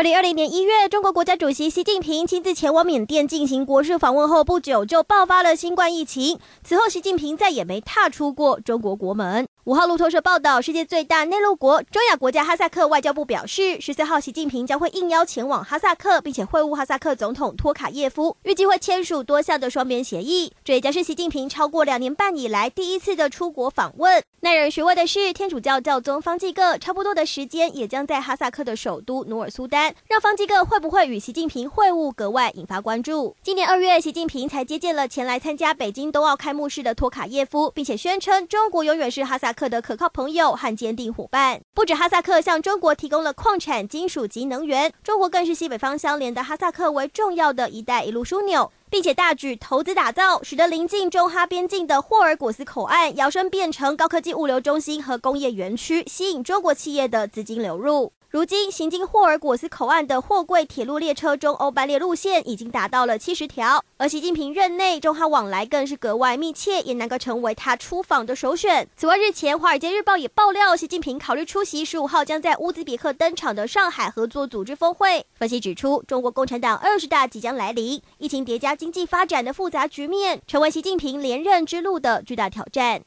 二零二零年一月，中国国家主席习近平亲自前往缅甸进行国事访问后不久，就爆发了新冠疫情。此后，习近平再也没踏出过中国国门。五号路透社报道，世界最大内陆国中亚国家哈萨克外交部表示，十四号习近平将会应邀前往哈萨克，并且会晤哈萨克总统托卡耶夫，预计会签署多项的双边协议。这也将是习近平超过两年半以来第一次的出国访问。耐人寻味的是，天主教教宗方济各差不多的时间也将在哈萨克的首都努尔苏丹，让方济各会不会与习近平会晤格外引发关注。今年二月，习近平才接见了前来参加北京冬奥开幕式的托卡耶夫，并且宣称中国永远是哈萨克。克的可靠朋友和坚定伙伴，不止哈萨克向中国提供了矿产、金属及能源，中国更是西北方相连的哈萨克为重要的一带一路枢纽，并且大举投资打造，使得临近中哈边境的霍尔果斯口岸摇身变成高科技物流中心和工业园区，吸引中国企业的资金流入。如今，行经霍尔果斯口岸的货柜铁路列车中欧班列路线已经达到了七十条，而习近平任内中哈往来更是格外密切，也难怪成为他出访的首选。此外，日前《华尔街日报》也爆料，习近平考虑出席十五号将在乌兹别克登场的上海合作组织峰会。分析指出，中国共产党二十大即将来临，疫情叠加经济发展的复杂局面，成为习近平连任之路的巨大挑战。